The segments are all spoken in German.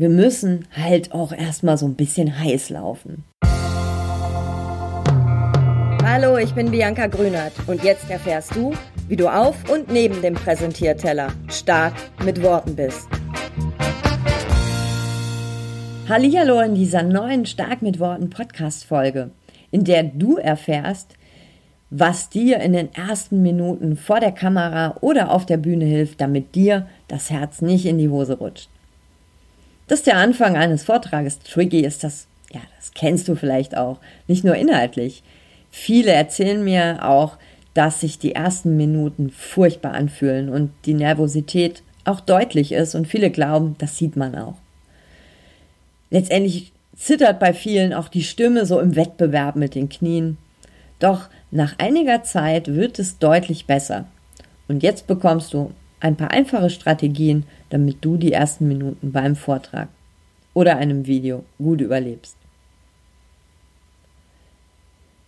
wir müssen halt auch erstmal so ein bisschen heiß laufen. Hallo, ich bin Bianca Grünert und jetzt erfährst du, wie du auf und neben dem Präsentierteller stark mit Worten bist. Hallihallo in dieser neuen Stark mit Worten Podcast Folge, in der du erfährst, was dir in den ersten Minuten vor der Kamera oder auf der Bühne hilft, damit dir das Herz nicht in die Hose rutscht. Dass der Anfang eines Vortrages tricky ist, das, ja, das kennst du vielleicht auch, nicht nur inhaltlich. Viele erzählen mir auch, dass sich die ersten Minuten furchtbar anfühlen und die Nervosität auch deutlich ist und viele glauben, das sieht man auch. Letztendlich zittert bei vielen auch die Stimme so im Wettbewerb mit den Knien. Doch nach einiger Zeit wird es deutlich besser. Und jetzt bekommst du ein paar einfache Strategien, damit du die ersten Minuten beim Vortrag oder einem Video gut überlebst.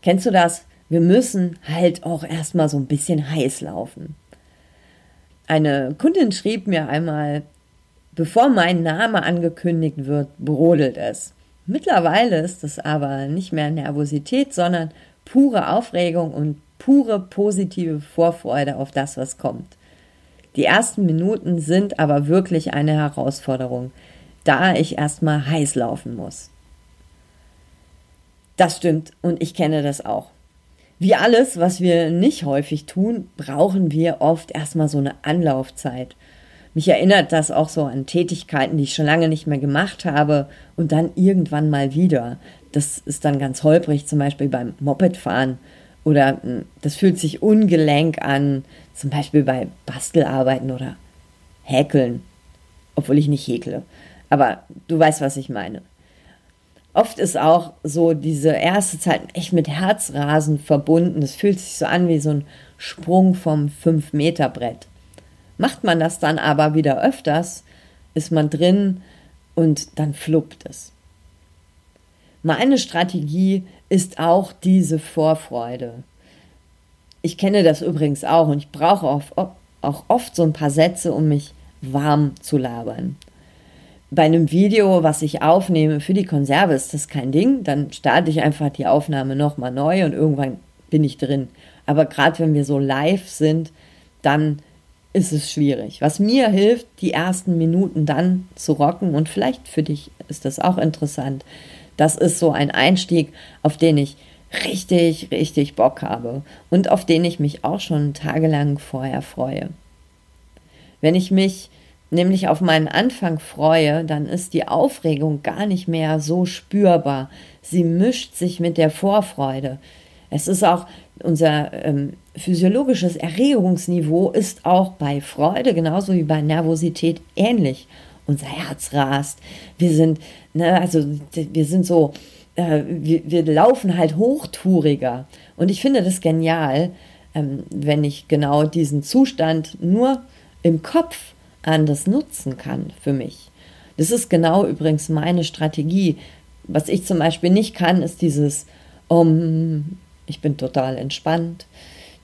Kennst du das? Wir müssen halt auch erstmal so ein bisschen heiß laufen. Eine Kundin schrieb mir einmal, bevor mein Name angekündigt wird, brodelt es. Mittlerweile ist es aber nicht mehr Nervosität, sondern pure Aufregung und pure positive Vorfreude auf das, was kommt. Die ersten Minuten sind aber wirklich eine Herausforderung, da ich erstmal heiß laufen muss. Das stimmt und ich kenne das auch. Wie alles, was wir nicht häufig tun, brauchen wir oft erstmal so eine Anlaufzeit. Mich erinnert das auch so an Tätigkeiten, die ich schon lange nicht mehr gemacht habe und dann irgendwann mal wieder. Das ist dann ganz holprig, zum Beispiel beim Mopedfahren oder hm, das fühlt sich ungelenk an, zum Beispiel bei Bastelarbeiten oder Häkeln, obwohl ich nicht häkle. Aber du weißt, was ich meine. Oft ist auch so diese erste Zeit echt mit Herzrasen verbunden. Es fühlt sich so an wie so ein Sprung vom 5-Meter-Brett. Macht man das dann aber wieder öfters, ist man drin und dann fluppt es. Meine Strategie ist auch diese Vorfreude. Ich kenne das übrigens auch und ich brauche auch oft so ein paar Sätze, um mich warm zu labern. Bei einem Video, was ich aufnehme für die Konserve, ist das kein Ding. Dann starte ich einfach die Aufnahme nochmal neu und irgendwann bin ich drin. Aber gerade wenn wir so live sind, dann ist es schwierig. Was mir hilft, die ersten Minuten dann zu rocken und vielleicht für dich ist das auch interessant. Das ist so ein Einstieg, auf den ich richtig, richtig Bock habe und auf den ich mich auch schon tagelang vorher freue. Wenn ich mich nämlich auf meinen Anfang freue, dann ist die Aufregung gar nicht mehr so spürbar. Sie mischt sich mit der Vorfreude. Es ist auch unser ähm, physiologisches Erregungsniveau ist auch bei Freude genauso wie bei Nervosität ähnlich. Unser Herz rast. Wir sind, ne, also wir sind so, äh, wir, wir laufen halt hochtouriger. Und ich finde das genial, ähm, wenn ich genau diesen Zustand nur im Kopf anders nutzen kann für mich. Das ist genau übrigens meine Strategie. Was ich zum Beispiel nicht kann, ist dieses, um, ich bin total entspannt.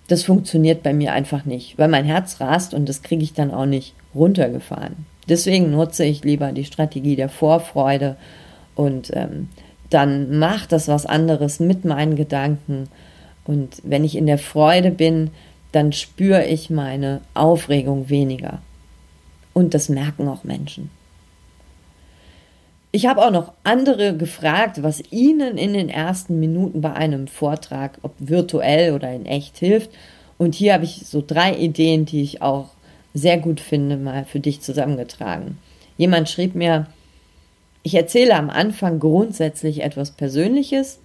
Das funktioniert bei mir einfach nicht, weil mein Herz rast und das kriege ich dann auch nicht runtergefahren. Deswegen nutze ich lieber die Strategie der Vorfreude und ähm, dann macht das was anderes mit meinen Gedanken. Und wenn ich in der Freude bin, dann spüre ich meine Aufregung weniger. Und das merken auch Menschen. Ich habe auch noch andere gefragt, was ihnen in den ersten Minuten bei einem Vortrag, ob virtuell oder in echt, hilft. Und hier habe ich so drei Ideen, die ich auch sehr gut finde, mal für dich zusammengetragen. Jemand schrieb mir, ich erzähle am Anfang grundsätzlich etwas Persönliches.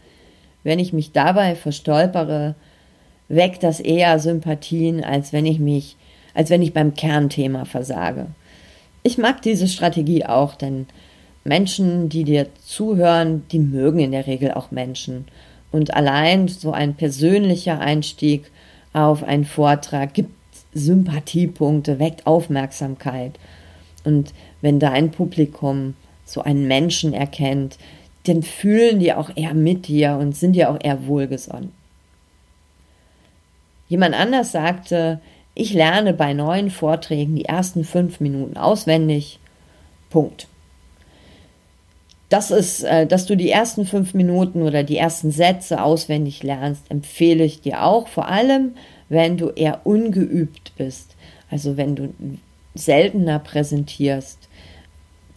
Wenn ich mich dabei verstolpere, weckt das eher Sympathien, als wenn ich mich, als wenn ich beim Kernthema versage. Ich mag diese Strategie auch, denn Menschen, die dir zuhören, die mögen in der Regel auch Menschen. Und allein so ein persönlicher Einstieg auf einen Vortrag gibt Sympathiepunkte, weckt Aufmerksamkeit. Und wenn dein Publikum so einen Menschen erkennt, dann fühlen die auch eher mit dir und sind dir auch eher wohlgesonnen. Jemand anders sagte, ich lerne bei neuen Vorträgen die ersten fünf Minuten auswendig. Punkt. Das ist, äh, dass du die ersten fünf Minuten oder die ersten Sätze auswendig lernst, empfehle ich dir auch, vor allem wenn du eher ungeübt bist, also wenn du seltener präsentierst,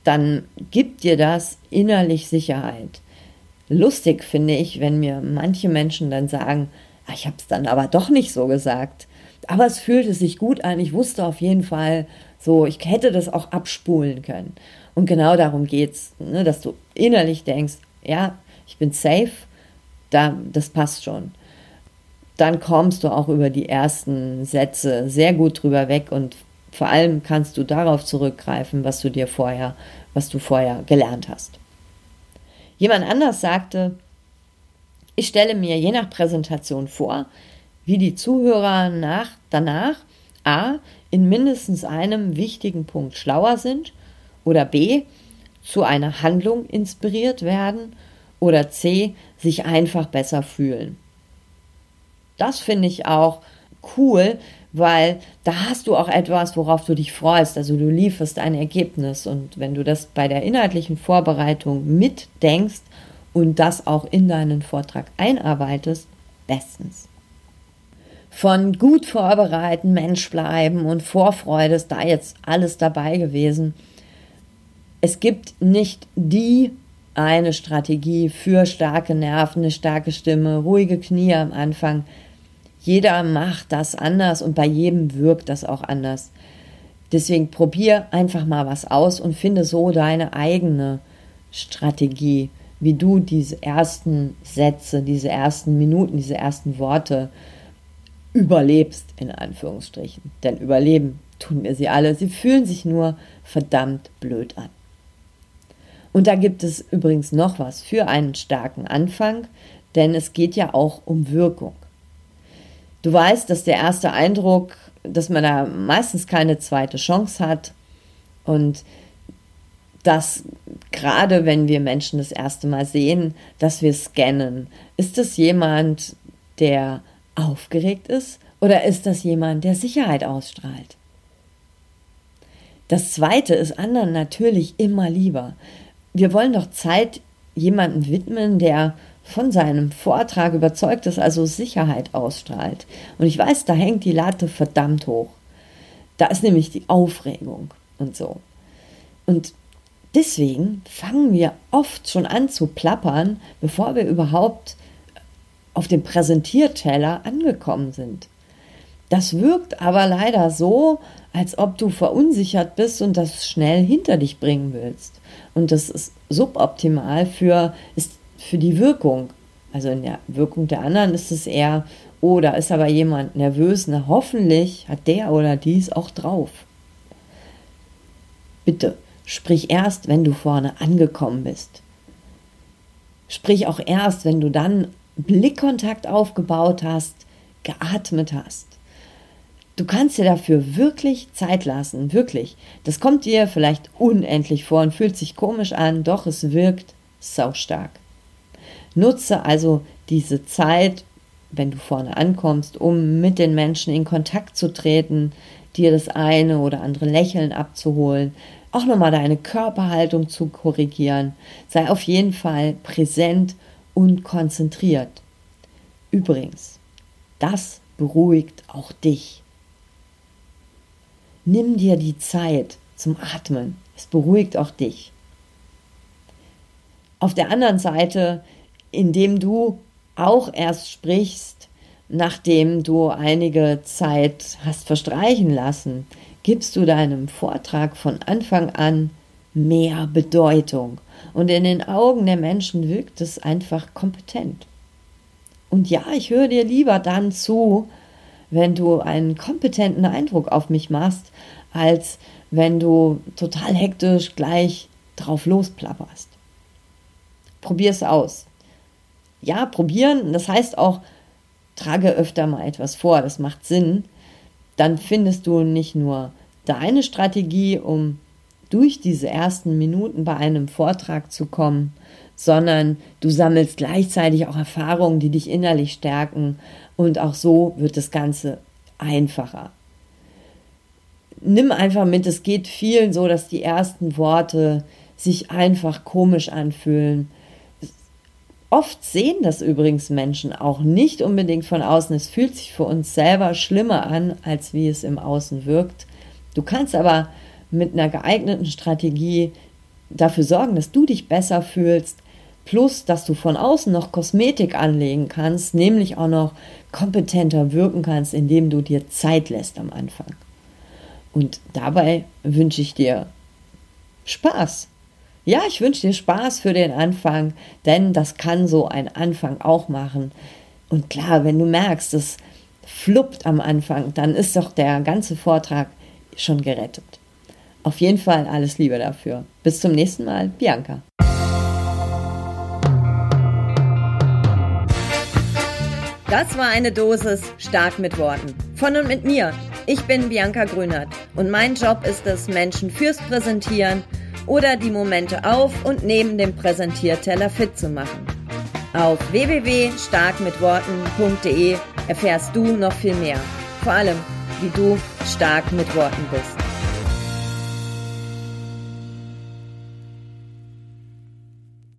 dann gibt dir das innerlich Sicherheit. Lustig finde ich, wenn mir manche Menschen dann sagen, ah, ich habe es dann aber doch nicht so gesagt. Aber es fühlte sich gut an. Ich wusste auf jeden Fall, so, ich hätte das auch abspulen können. Und genau darum geht's, ne, dass du innerlich denkst, ja, ich bin safe, da, das passt schon. Dann kommst du auch über die ersten Sätze sehr gut drüber weg und vor allem kannst du darauf zurückgreifen, was du dir vorher, was du vorher gelernt hast. Jemand anders sagte, ich stelle mir je nach Präsentation vor, wie die Zuhörer nach, danach a. in mindestens einem wichtigen Punkt schlauer sind oder b. zu einer Handlung inspiriert werden oder c. sich einfach besser fühlen. Das finde ich auch cool, weil da hast du auch etwas, worauf du dich freust. Also du lieferst ein Ergebnis und wenn du das bei der inhaltlichen Vorbereitung mitdenkst und das auch in deinen Vortrag einarbeitest, bestens. Von gut vorbereiten, Mensch bleiben und Vorfreude ist da jetzt alles dabei gewesen. Es gibt nicht die eine Strategie für starke Nerven, eine starke Stimme, ruhige Knie am Anfang jeder macht das anders und bei jedem wirkt das auch anders. Deswegen probier einfach mal was aus und finde so deine eigene Strategie, wie du diese ersten Sätze, diese ersten Minuten, diese ersten Worte überlebst, in Anführungsstrichen. Denn überleben tun wir sie alle. Sie fühlen sich nur verdammt blöd an. Und da gibt es übrigens noch was für einen starken Anfang, denn es geht ja auch um Wirkung. Du weißt, dass der erste Eindruck, dass man da meistens keine zweite Chance hat und dass gerade wenn wir Menschen das erste Mal sehen, dass wir scannen. Ist das jemand, der aufgeregt ist oder ist das jemand, der Sicherheit ausstrahlt? Das zweite ist anderen natürlich immer lieber. Wir wollen doch Zeit jemandem widmen, der von seinem Vortrag überzeugt ist, also Sicherheit ausstrahlt. Und ich weiß, da hängt die Latte verdammt hoch. Da ist nämlich die Aufregung und so. Und deswegen fangen wir oft schon an zu plappern, bevor wir überhaupt auf dem Präsentierteller angekommen sind. Das wirkt aber leider so, als ob du verunsichert bist und das schnell hinter dich bringen willst. Und das ist suboptimal für, ist für die Wirkung. Also in der Wirkung der anderen ist es eher, oh, da ist aber jemand nervös, na hoffentlich hat der oder dies auch drauf. Bitte, sprich erst, wenn du vorne angekommen bist. Sprich auch erst, wenn du dann Blickkontakt aufgebaut hast, geatmet hast. Du kannst dir dafür wirklich Zeit lassen, wirklich. Das kommt dir vielleicht unendlich vor und fühlt sich komisch an, doch es wirkt saustark. Nutze also diese Zeit, wenn du vorne ankommst, um mit den Menschen in Kontakt zu treten, dir das eine oder andere Lächeln abzuholen, auch nochmal deine Körperhaltung zu korrigieren. Sei auf jeden Fall präsent und konzentriert. Übrigens, das beruhigt auch dich. Nimm dir die Zeit zum Atmen. Es beruhigt auch dich. Auf der anderen Seite indem du auch erst sprichst, nachdem du einige Zeit hast verstreichen lassen, gibst du deinem Vortrag von Anfang an mehr Bedeutung. Und in den Augen der Menschen wirkt es einfach kompetent. Und ja, ich höre dir lieber dann zu, wenn du einen kompetenten Eindruck auf mich machst, als wenn du total hektisch gleich drauf losplapperst. Probier es aus ja, probieren. Das heißt auch, trage öfter mal etwas vor. Das macht Sinn. Dann findest du nicht nur deine Strategie, um durch diese ersten Minuten bei einem Vortrag zu kommen, sondern du sammelst gleichzeitig auch Erfahrungen, die dich innerlich stärken und auch so wird das Ganze einfacher. Nimm einfach mit, es geht vielen so, dass die ersten Worte sich einfach komisch anfühlen. Oft sehen das übrigens Menschen auch nicht unbedingt von außen. Es fühlt sich für uns selber schlimmer an, als wie es im Außen wirkt. Du kannst aber mit einer geeigneten Strategie dafür sorgen, dass du dich besser fühlst, plus dass du von außen noch Kosmetik anlegen kannst, nämlich auch noch kompetenter wirken kannst, indem du dir Zeit lässt am Anfang. Und dabei wünsche ich dir Spaß. Ja, ich wünsche dir Spaß für den Anfang, denn das kann so ein Anfang auch machen. Und klar, wenn du merkst, es fluppt am Anfang, dann ist doch der ganze Vortrag schon gerettet. Auf jeden Fall alles Liebe dafür. Bis zum nächsten Mal, Bianca. Das war eine Dosis stark mit Worten. Von und mit mir. Ich bin Bianca Grünert und mein Job ist es, Menschen fürs Präsentieren oder die Momente auf und neben dem Präsentierteller fit zu machen. Auf www.starkmitworten.de erfährst du noch viel mehr. Vor allem, wie du stark mit Worten bist.